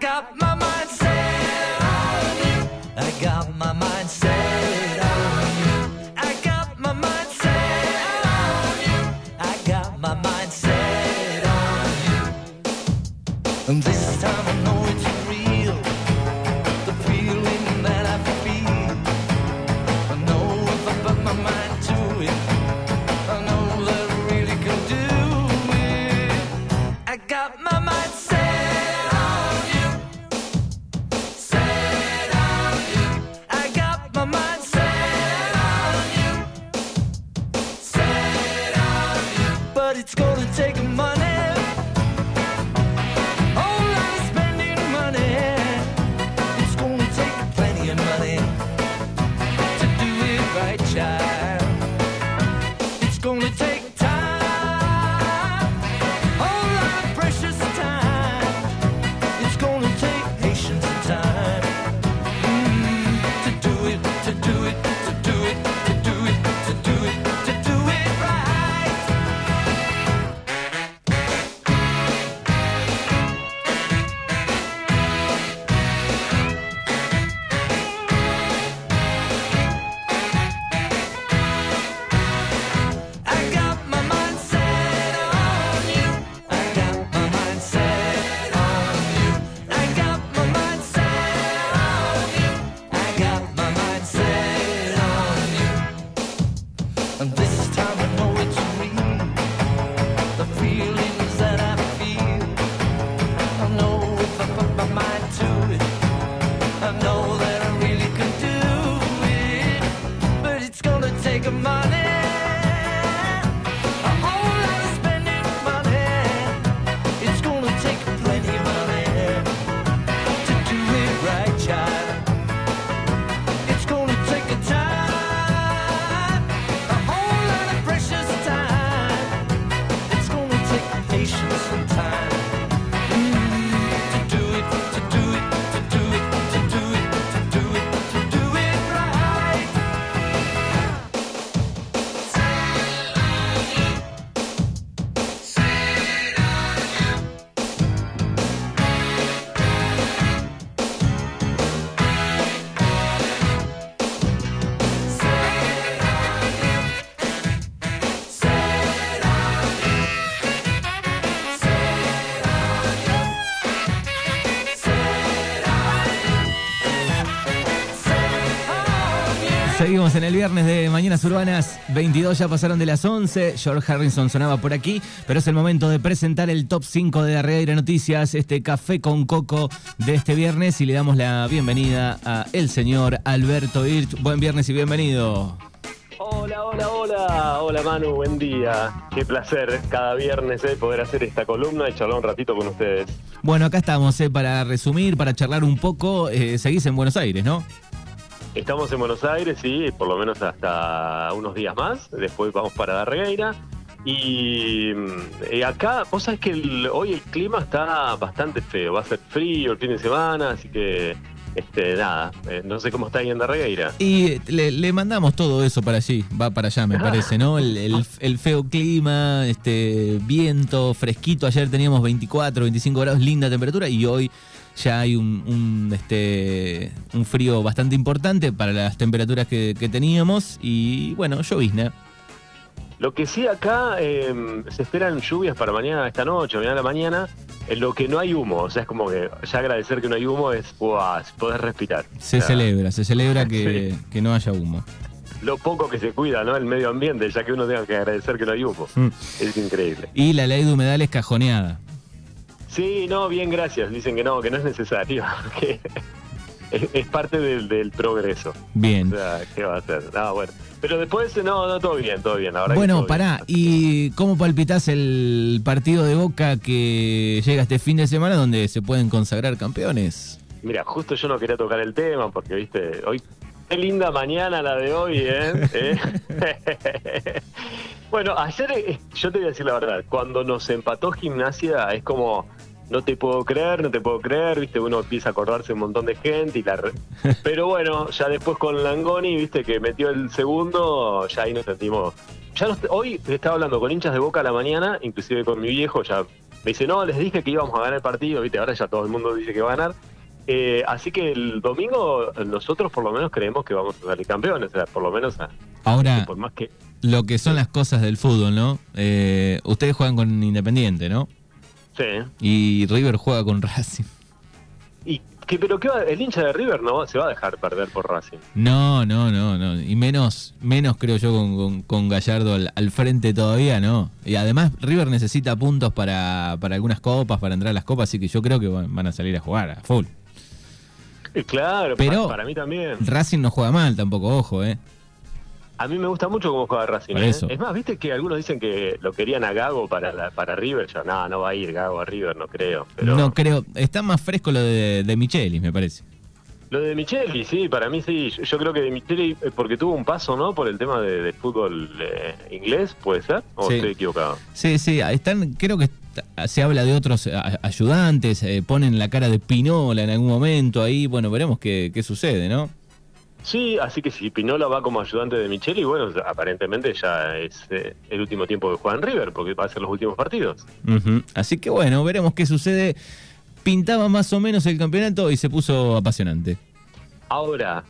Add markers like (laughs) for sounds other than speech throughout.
got my Seguimos en el viernes de Mañanas Urbanas, 22 ya pasaron de las 11, George Harrison sonaba por aquí, pero es el momento de presentar el top 5 de Arreira Noticias, este café con coco de este viernes y le damos la bienvenida a el señor Alberto Hirsch. Buen viernes y bienvenido. Hola, hola, hola, hola Manu, buen día. Qué placer cada viernes eh, poder hacer esta columna y charlar un ratito con ustedes. Bueno, acá estamos eh, para resumir, para charlar un poco. Eh, seguís en Buenos Aires, ¿no? Estamos en Buenos Aires, sí, por lo menos hasta unos días más. Después vamos para Darregueira. Y mm, eh, acá, vos sabés que el- hoy el clima está bastante feo. Va a ser frío el fin de semana, así que, este, nada, eh, no sé cómo está ahí en Darregueira. Y le, le mandamos todo eso para allí, va para allá me (laughs) parece, ¿no? El, el- el feo clima, este viento, fresquito, ayer teníamos 24, 25 grados, linda temperatura y hoy ya hay un, un, este, un frío bastante importante para las temperaturas que, que teníamos y bueno, llovizna. Lo que sí acá eh, se esperan lluvias para mañana, esta noche, mañana a la mañana, en lo que no hay humo. O sea, es como que ya agradecer que no hay humo es, ¡buah! Poder respirar. Se O sea, celebra, se celebra (laughs) que, que no haya humo. Lo poco que se cuida, ¿no? El medio ambiente, ya que uno tenga que agradecer que no hay humo. Mm. Es increíble. Y la ley de humedales cajoneada. Sí, no, bien, gracias. Dicen que no, que no es necesario. (laughs) que es, es parte del, del progreso. Bien. O sea, ¿qué va a hacer? No, bueno. Pero después, no, no, todo bien, todo bien. Que Bueno, todo bien. pará, ¿y cómo palpitas el partido de Boca que llega este fin de semana donde se pueden consagrar campeones? Mira, justo yo no quería tocar el tema porque, viste, hoy. Qué linda mañana la de hoy, ¿eh? (laughs) ¿Eh? (laughs) bueno, ayer, eh, yo te voy a decir la verdad, cuando nos empató gimnasia es como, no te puedo creer, no te puedo creer, viste, uno empieza a acordarse un montón de gente y la... re- (laughs) Pero bueno, ya después con Langoni, viste, que metió el segundo, ya ahí nos sentimos... Ya nos- hoy estaba hablando con hinchas de Boca a la mañana, inclusive con mi viejo, ya Me dice, no, les dije que íbamos a ganar el partido, viste, ahora ya todo el mundo dice que va a ganar. Eh, así que el domingo nosotros por lo menos creemos que vamos a salir campeones, o sea, por lo menos a- Ahora, por más que... lo que son las cosas del fútbol, ¿no? Eh, ustedes juegan con Independiente, ¿no? Sí. Y River juega con Racing. Y que, pero qué va, el hincha de River no se va a dejar perder por Racing. No, no, no, no. Y menos, menos creo yo con, con- con Gallardo al, al frente todavía, ¿no? Y además River necesita puntos para, para algunas copas, para entrar a las copas, así que yo creo que van, van a salir a jugar a full. Eh, Claro, Pero- pa- para mí también. Racing no juega mal tampoco, ojo, ¿eh? A mí me gusta mucho cómo juega Racing. ¿eh? Es más, viste que algunos dicen que lo querían a Gago para la- para River. Yo, no, no va a ir Gago a River, no creo. Pero No creo, está más fresco lo de, de Michelis, me parece. Lo de Micheli, sí, para mí sí. Yo, yo creo que de Micheli, eh, porque tuvo un paso, ¿no? Por el tema de, de fútbol eh, inglés, ¿puede ser? ¿O Sí. estoy equivocado? Sí, sí, están, creo que está- se habla de otros ayudantes, eh, ponen la cara de Pinola en algún momento ahí, bueno, veremos qué, qué sucede, ¿no? Sí, así que si Pinola va como ayudante de Micheli, bueno, aparentemente ya es eh, el último tiempo que juega en River, porque va a ser los últimos partidos. Así que bueno, veremos qué sucede. Pintaba más o menos el campeonato y se puso apasionante. Ahora,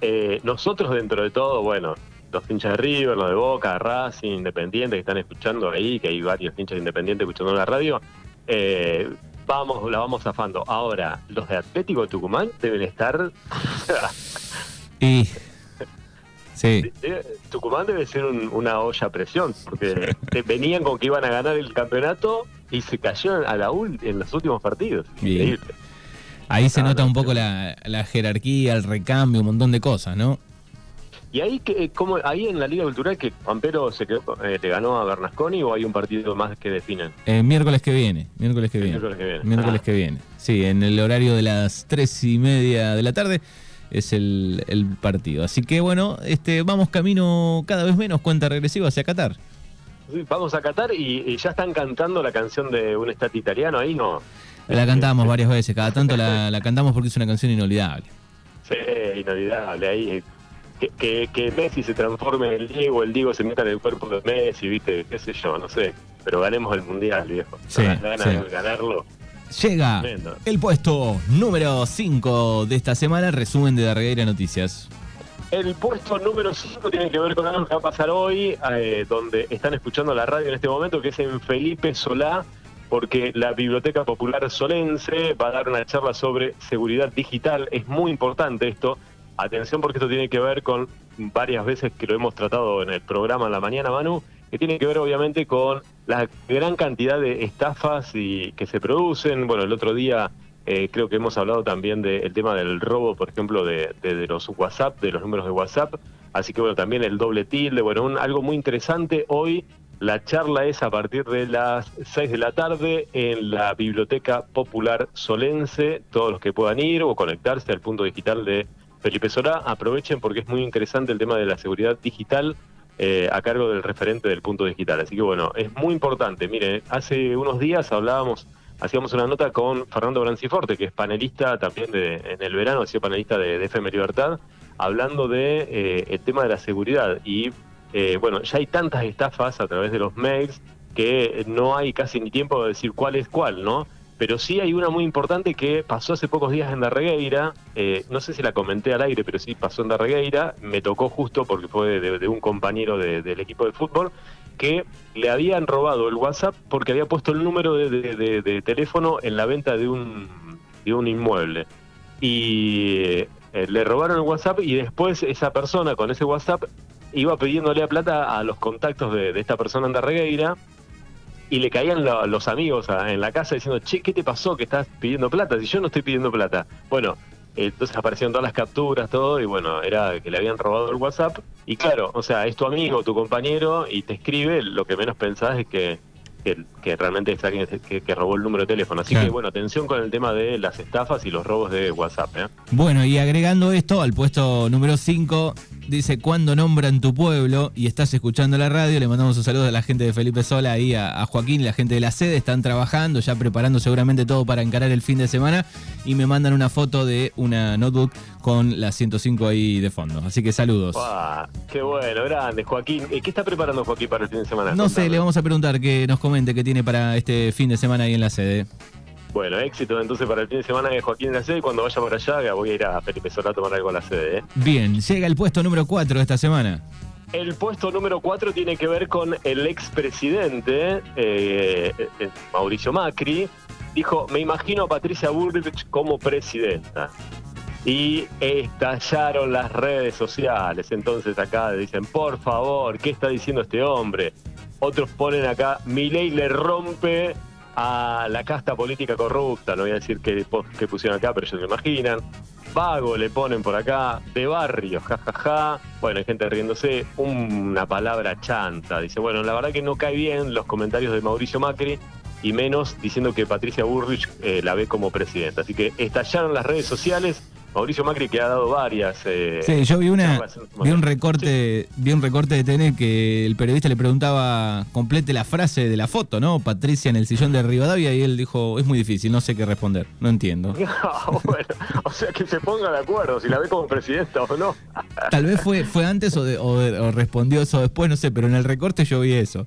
eh, nosotros dentro de todo, bueno, los hinchas de River, los de Boca, Racing, Independiente que están escuchando ahí, que hay varios hinchas de Independiente escuchando la radio, eh, vamos, la vamos zafando. Ahora, los de Atlético Tucumán deben estar... (laughs) (laughs) Sí. de- Tucumán debe ser un- una olla a presión, porque venían con que iban a ganar el campeonato y se cayeron a la ul- en los últimos partidos. Bien. Ahí se No, nota no, un poco sí. la, la jerarquía, el recambio, un montón de cosas, ¿no? Y ahí, que, como, ahí en la Liga Cultural, que Pampero se quedó, eh, le ganó a Bernasconi o hay un partido más que definen. Eh, miércoles que viene, miércoles que El viene. miércoles que viene. Miércoles Ah. que viene. Sí, en el horario de las tres y media de la tarde es el, el partido. Así que bueno, este, vamos camino cada vez menos cuenta regresiva hacia Qatar. Vamos a Qatar y, y ya están cantando la canción de un estate italiano ahí, ¿no? La cantamos varias veces, cada tanto la, la cantamos porque es una canción inolvidable. Sí, inolvidable. Ahí, que, que, que Messi se transforme en el Diego, el Diego se meta en el cuerpo de Messi, ¿viste? ¿Qué sé yo? No sé. Pero ganemos el mundial, viejo. Sí, ganas sí. de ganarlo. Llega Tremendo. el puesto número 5 de esta semana, resumen de Darreira Noticias. El puesto número 5 tiene que ver con algo que va a pasar hoy, eh, donde están escuchando la radio en este momento, que es en Felipe Solá, porque la Biblioteca Popular Solense va a dar una charla sobre seguridad digital. Es muy importante esto. Atención porque esto tiene que ver con varias veces que lo hemos tratado en el programa en la mañana, Manu, que tiene que ver obviamente con la gran cantidad de estafas y que se producen. Bueno, el otro día eh, creo que hemos hablado también del tema del robo, por ejemplo, de, de- de los WhatsApp, de los números de WhatsApp. Así que bueno, también el doble tilde, bueno, un- algo muy interesante. Hoy la charla es a partir de las 6 de la tarde en la Biblioteca Popular Solense. Todos los que puedan ir o conectarse al punto digital de Felipe Solá, aprovechen porque es muy interesante el tema de la seguridad digital eh, a cargo del referente del punto digital. Así que bueno, es muy importante. Mire, hace unos días hablábamos, hacíamos una nota con Fernando Branciforte, que es panelista también de, en el verano, ha sido panelista de, de FM Libertad, hablando de eh, el tema de la seguridad. Y eh, bueno, ya hay tantas estafas a través de los mails que no hay casi ni tiempo de decir cuál es cuál, ¿no? Pero sí hay una muy importante que pasó hace pocos días en Darregueira, eh, no sé si la comenté al aire, pero sí pasó en Darregueira, me tocó justo porque fue de, un compañero de- del equipo de fútbol, que le habían robado el WhatsApp porque había puesto el número de, de- teléfono en la venta de un, de un inmueble. Y eh, le robaron el WhatsApp y después esa persona con ese WhatsApp iba pidiéndole a plata a los contactos de esta persona en Darregueira y le caían lo- los amigos en la casa diciendo, che, ¿qué te pasó que estás pidiendo plata? Si yo no estoy pidiendo plata. Bueno, entonces aparecieron todas las capturas, todo, y bueno, era que le habían robado el WhatsApp. Y claro, o sea, es tu amigo, tu compañero, y te escribe, lo que menos pensás es que, que, que realmente es alguien que, que robó el número de teléfono. Así Claro. que bueno, atención con el tema de las estafas y los robos de WhatsApp. ¿eh? Bueno, y agregando esto al puesto número 5, dice, cuando nombran tu pueblo y estás escuchando la radio, le mandamos un saludo a la gente de Felipe Sola ahí, a, a Joaquín la gente de la sede, están trabajando, ya preparando seguramente todo para encarar el fin de semana y me mandan una foto de una notebook con la 105 ahí de fondo. Así que saludos. ¡Qué bueno, grande, Joaquín! ¿Y ¿Qué está preparando Joaquín para el fin de semana? No sé, le vamos a preguntar que nos comente qué tiene para este fin de semana ahí en la sede. Bueno, éxito entonces para el fin de semana de Joaquín en la sede. y Cuando vaya por allá, voy a ir a Felipe Solá a tomar algo a la sede. ¿eh? Bien, llega el puesto número 4 de esta semana. El puesto número 4 tiene que ver con el expresidente eh, eh, Mauricio Macri. Dijo, me imagino a Patricia Bullrich como presidenta. Y estallaron las redes sociales. Entonces acá dicen, por favor, ¿qué está diciendo este hombre? Otros ponen acá, Milei le rompe a la casta política corrupta. No voy a decir qué, pusieron acá, pero ellos lo imaginan. Vago le ponen por acá, de barrio, jajaja. Bueno, hay gente riéndose, una palabra chanta. Dice, bueno, la verdad que no cae bien los comentarios de Mauricio Macri y menos diciendo que Patricia Burrich eh, la ve como presidenta. Así que estallaron las redes sociales. Mauricio Macri que ha dado varias. eh, Sí, yo vi una vi un recorte, vi un recorte de TN que el periodista le preguntaba complete la frase de la foto, ¿no? Patricia en el sillón de Rivadavia y él dijo, es muy difícil, no sé qué responder, no entiendo. (laughs) Bueno, o sea que se ponga de acuerdo si la ve como presidenta o no. (laughs) Tal vez fue, fue antes o, de- o de- o respondió eso después, no sé, pero en el recorte yo vi eso.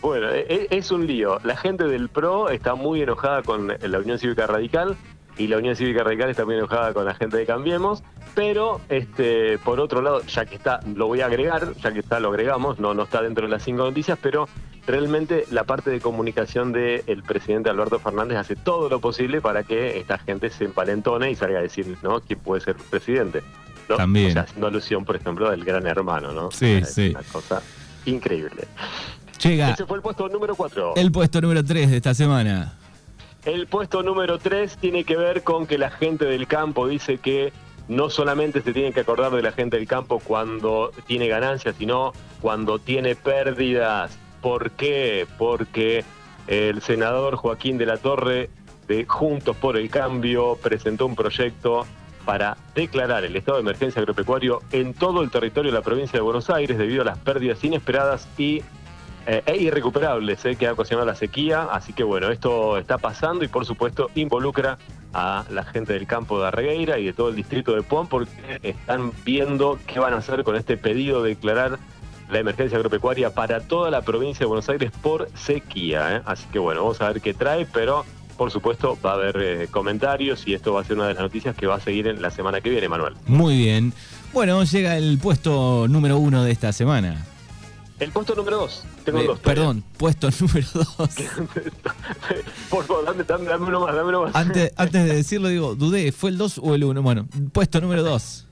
Bueno, eh, es un lío. La gente del PRO está muy enojada con la Unión Cívica Radical y la Unión Cívica Radical está muy enojada con la gente de Cambiemos, pero este por otro lado, ya que está, lo voy a agregar, ya que está, lo agregamos, no, no está dentro de las cinco noticias, pero realmente la parte de comunicación del presidente Alberto Fernández hace todo lo posible para que esta gente se empalentone y salga a decir, ¿no? ¿Quién puede ser presidente? ¿no? También. O sea, haciendo alusión, por ejemplo, del gran hermano, ¿no? Sí, Es sí. Una cosa increíble. Llega Ese fue el puesto número 4. el puesto número 3 de esta semana. El puesto número 3 tiene que ver con que la gente del campo dice que no solamente se tiene que acordar de la gente del campo cuando tiene ganancias, sino cuando tiene pérdidas. ¿Por qué? Porque el senador Joaquín de la Torre de Juntos por el Cambio presentó un proyecto para declarar el estado de emergencia agropecuario en todo el territorio de la provincia de Buenos Aires debido a las pérdidas inesperadas y eh, e irrecuperables eh, que ha ocasionado la sequía. Así que bueno, esto está pasando y por supuesto involucra a la gente del campo de Arregueira y de todo el distrito de Puan porque están viendo qué van a hacer con este pedido de declarar la emergencia agropecuaria para toda la provincia de Buenos Aires por sequía. eh. Así que bueno, vamos a ver qué trae, pero por supuesto va a haber eh, comentarios y esto va a ser una de las noticias que va a seguir en la semana que viene, Manuel. Muy bien. Bueno, llega el puesto número 1 de esta semana. El puesto número 2. Tengo Eh, dos. todavía. perdón, puesto (laughs) número 2. (laughs) por favor, dame, dame, dame uno más, dame uno más. Antes, (laughs) antes de decirlo, digo, dudé, ¿fue el 2 o el 1? Bueno, puesto número 2.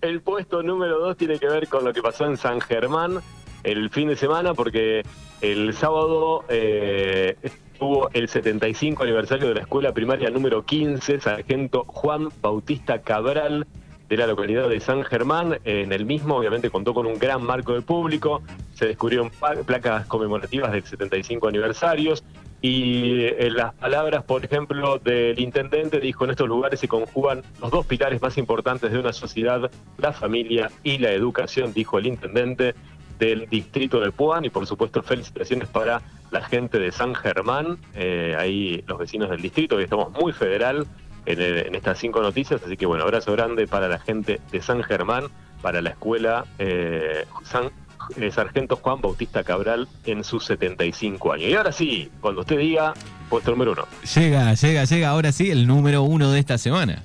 El puesto número 2 tiene que ver con lo que pasó en San Germán el fin de semana, porque el sábado eh, estuvo el 75 aniversario de la escuela primaria número 15, Sargento Juan Bautista Cabral, de la localidad de San Germán. En el mismo, obviamente, contó con un gran marco de público. Se descubrieron placas conmemorativas del 75 aniversarios. Y eh, las palabras, por ejemplo, del intendente, dijo, en estos lugares se conjugan los dos pilares más importantes de una sociedad, la familia y la educación, dijo el intendente del distrito de Puan. Y por supuesto, felicitaciones para la gente de San Germán, eh, ahí los vecinos del distrito, que estamos muy federal en, el- en estas cinco noticias. Así que bueno, abrazo grande para la gente de San Germán, para la escuela eh, San eh, Sargento Juan Bautista Cabral en sus 75 años. Y ahora sí, cuando usted diga, puesto número uno. Llega, llega, llega ahora sí el número 1 de esta semana.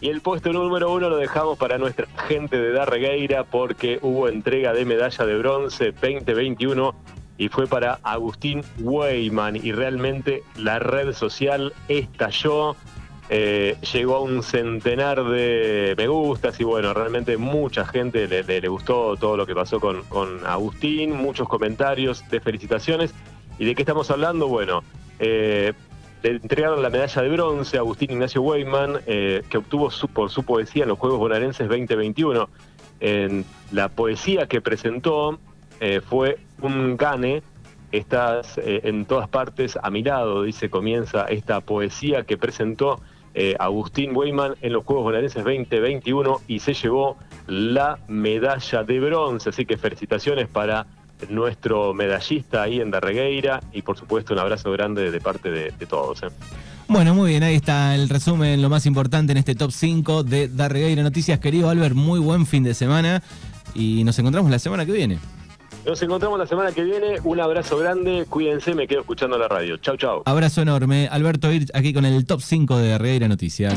Y el puesto número uno lo dejamos para nuestra gente de Darregueira porque hubo entrega de medalla de bronce 2021 y fue para Agustín Weyman y realmente la red social estalló. Eh, llegó a un centenar de me gustas y bueno, realmente mucha gente le, gustó todo lo que pasó con, con Agustín, muchos comentarios de felicitaciones. ¿Y de qué estamos hablando? Bueno, eh, le entregaron la medalla de bronce a Agustín Ignacio Weyman, eh, que obtuvo su- por su poesía en los Juegos Bonaerenses 2021. En la poesía que presentó eh, fue un gane. Estás en todas partes a mi lado, dice, comienza esta poesía que presentó eh, Agustín Weyman en los Juegos Bonaerenses 2021 y se llevó la medalla de bronce. Así que felicitaciones para nuestro medallista ahí en Darregueira y por supuesto un abrazo grande de parte de, todos. ¿eh? Bueno, muy bien, ahí está el resumen, lo más importante en este top 5 de Darregueira Noticias. Querido Albert, muy buen fin de semana y nos encontramos la semana que viene. Nos encontramos la semana que viene. Un abrazo grande. Cuídense, me quedo escuchando la radio. Chau, chau. Abrazo enorme. Alberto Ir aquí con el top 5 de Darregueira Noticias.